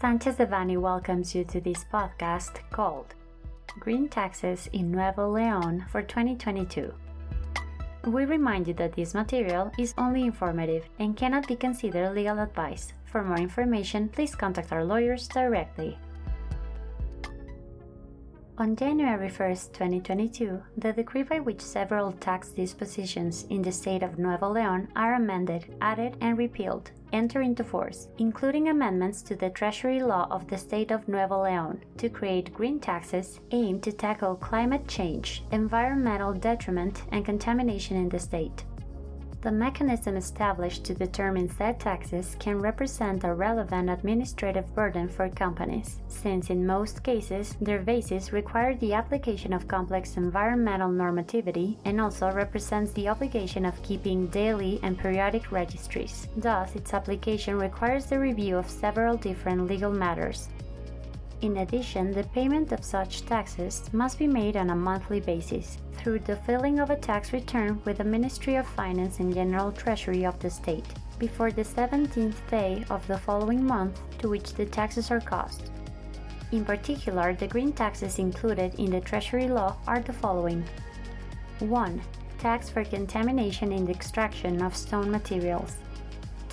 Sanchez Devanny welcomes you to this podcast called Green Taxes in Nuevo Leon for 2022. We remind you that this material is only informative and cannot be considered legal advice. For more information, please contact our lawyers directly. On January 1, 2022, the decree by which several tax dispositions in the state of Nuevo Leon are amended, added, and repealed enter into force, including amendments to the Treasury Law of the state of Nuevo Leon to create green taxes aimed to tackle climate change, environmental detriment, and contamination in the state. The mechanism established to determine said taxes can represent a relevant administrative burden for companies, since in most cases their bases require the application of complex environmental normativity and also represents the obligation of keeping daily and periodic registries. Thus, its application requires the review of several different legal matters, in addition, the payment of such taxes must be made on a monthly basis through the filing of a tax return with the Ministry of Finance and General Treasury of the state before the 17th day of the following month to which the taxes are cost. In particular, the green taxes included in the Treasury law are the following 1. Tax for contamination in the extraction of stone materials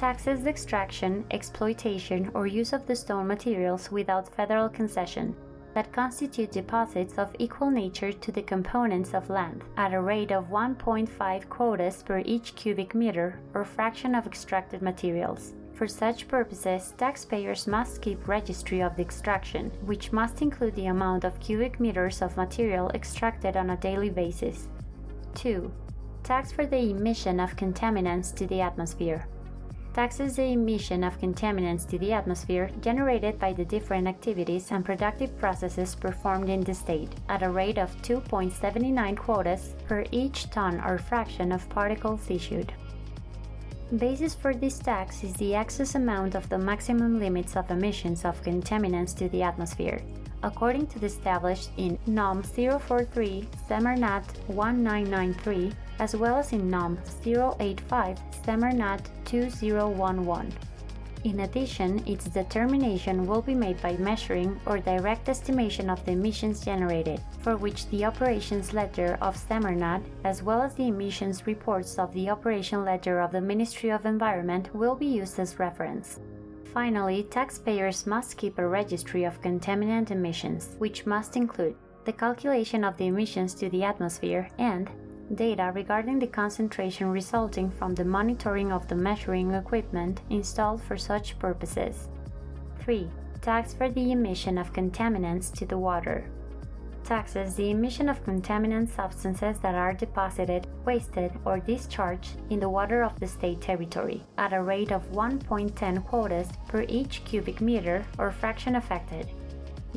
taxes the extraction, exploitation, or use of the stone materials without federal concession that constitute deposits of equal nature to the components of land at a rate of 1.5 quotas per each cubic meter or fraction of extracted materials. For such purposes, taxpayers must keep registry of the extraction, which must include the amount of cubic meters of material extracted on a daily basis. 2. Tax for the emission of contaminants to the atmosphere taxes the emission of contaminants to the atmosphere generated by the different activities and productive processes performed in the state at a rate of 2.79 quotas per each ton or fraction of particles issued. Basis for this tax is the excess amount of the maximum limits of emissions of contaminants to the atmosphere, according to the established in NOM 043 Semarnat 1993 as well as in NOM 085 Semarnat 2011. In addition, its determination will be made by measuring or direct estimation of the emissions generated, for which the operations ledger of Semarnat, as well as the emissions reports of the operation ledger of the Ministry of Environment, will be used as reference. Finally, taxpayers must keep a registry of contaminant emissions, which must include the calculation of the emissions to the atmosphere and data regarding the concentration resulting from the monitoring of the measuring equipment installed for such purposes. 3. Tax for the emission of contaminants to the water. Taxes the emission of contaminant substances that are deposited, wasted, or discharged in the water of the state territory at a rate of 1.10 quotas per each cubic meter or fraction affected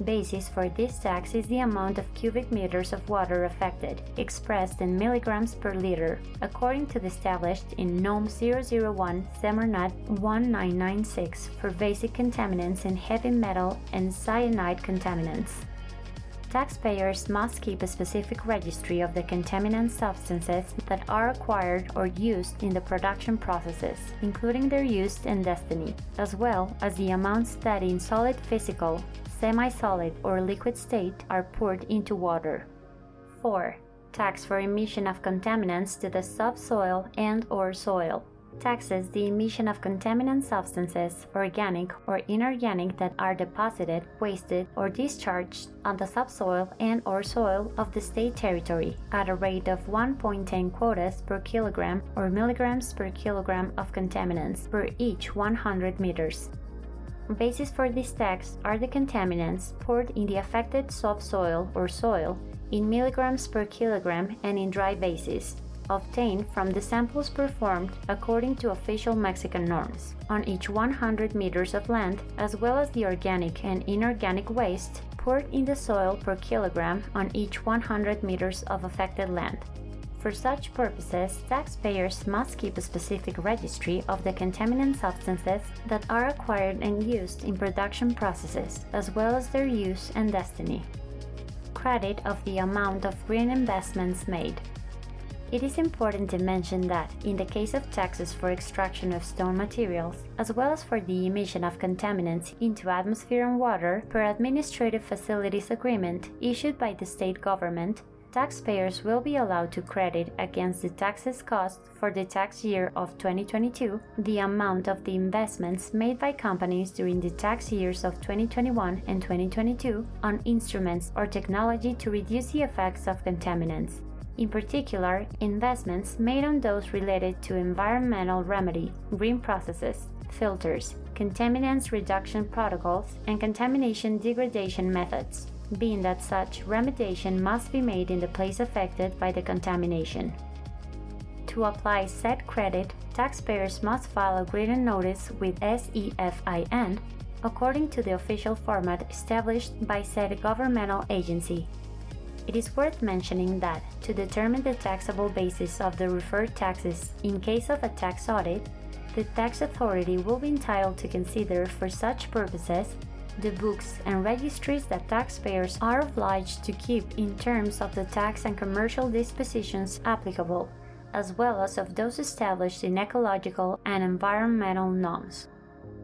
Basis for this tax is the amount of cubic meters of water affected, expressed in milligrams per liter, according to the established in NOM 001 Semarnat 1996 for basic contaminants and heavy metal and cyanide contaminants. Taxpayers must keep a specific registry of the contaminant substances that are acquired or used in the production processes, including their use and destiny, as well as the amounts that in solid physical, semi-solid or liquid state are poured into water. 4. Tax for emission of contaminants to the subsoil and or soil. Taxes the emission of contaminant substances, organic or inorganic that are deposited, wasted or discharged on the subsoil and or soil of the state territory at a rate of 1.10 quotas per kilogram or milligrams per kilogram of contaminants per each 100 meters. Basis for this tax are the contaminants poured in the affected subsoil or soil in milligrams per kilogram and in dry basis, obtained from the samples performed according to official Mexican norms on each 100 meters of land, as well as the organic and inorganic waste poured in the soil per kilogram on each 100 meters of affected land. For such purposes, taxpayers must keep a specific registry of the contaminant substances that are acquired and used in production processes, as well as their use and destiny. Credit of the amount of green investments made. It is important to mention that, in the case of taxes for extraction of stone materials, as well as for the emission of contaminants into atmosphere and water per Administrative Facilities Agreement issued by the state government, taxpayers will be allowed to credit against the taxes cost for the tax year of 2022 the amount of the investments made by companies during the tax years of 2021 and 2022 on instruments or technology to reduce the effects of contaminants. In particular, investments made on those related to environmental remedy, green processes, filters, contaminants reduction protocols, and contamination degradation methods, being that such remediation must be made in the place affected by the contamination. To apply said credit, taxpayers must file a written notice with SEFIN according to the official format established by said governmental agency it is worth mentioning that, to determine the taxable basis of the referred taxes in case of a tax audit, the tax authority will be entitled to consider for such purposes the books and registries that taxpayers are obliged to keep in terms of the tax and commercial dispositions applicable, as well as of those established in ecological and environmental norms.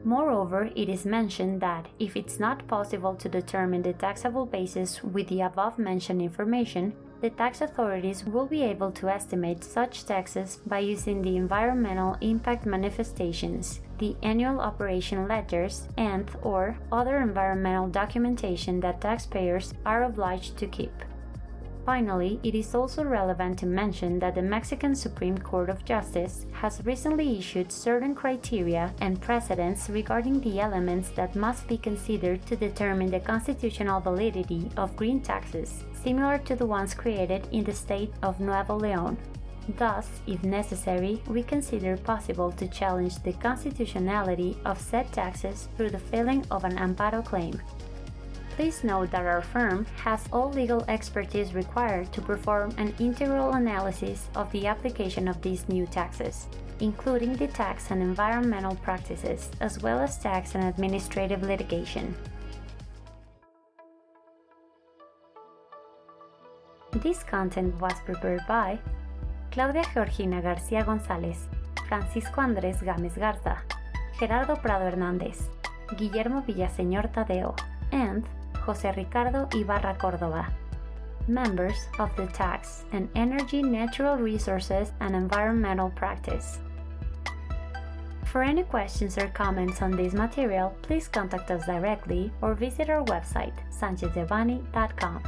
Moreover, it is mentioned that if it's not possible to determine the taxable basis with the above mentioned information, the tax authorities will be able to estimate such taxes by using the environmental impact manifestations, the annual operation ledgers, and or other environmental documentation that taxpayers are obliged to keep. Finally, it is also relevant to mention that the Mexican Supreme Court of Justice has recently issued certain criteria and precedents regarding the elements that must be considered to determine the constitutional validity of green taxes, similar to the ones created in the state of Nuevo León. Thus, if necessary, we consider possible to challenge the constitutionality of said taxes through the filing of an amparo claim. Please note that our firm has all legal expertise required to perform an integral analysis of the application of these new taxes, including the tax and environmental practices, as well as tax and administrative litigation. This content was prepared by Claudia Georgina García González, Francisco Andrés Gámez Garza, Gerardo Prado Hernández, Guillermo Villaseñor Tadeo, and Jose Ricardo Ibarra Cordova, members of the Tax and Energy Natural Resources and Environmental Practice. For any questions or comments on this material, please contact us directly or visit our website, sanchezdevanny.com.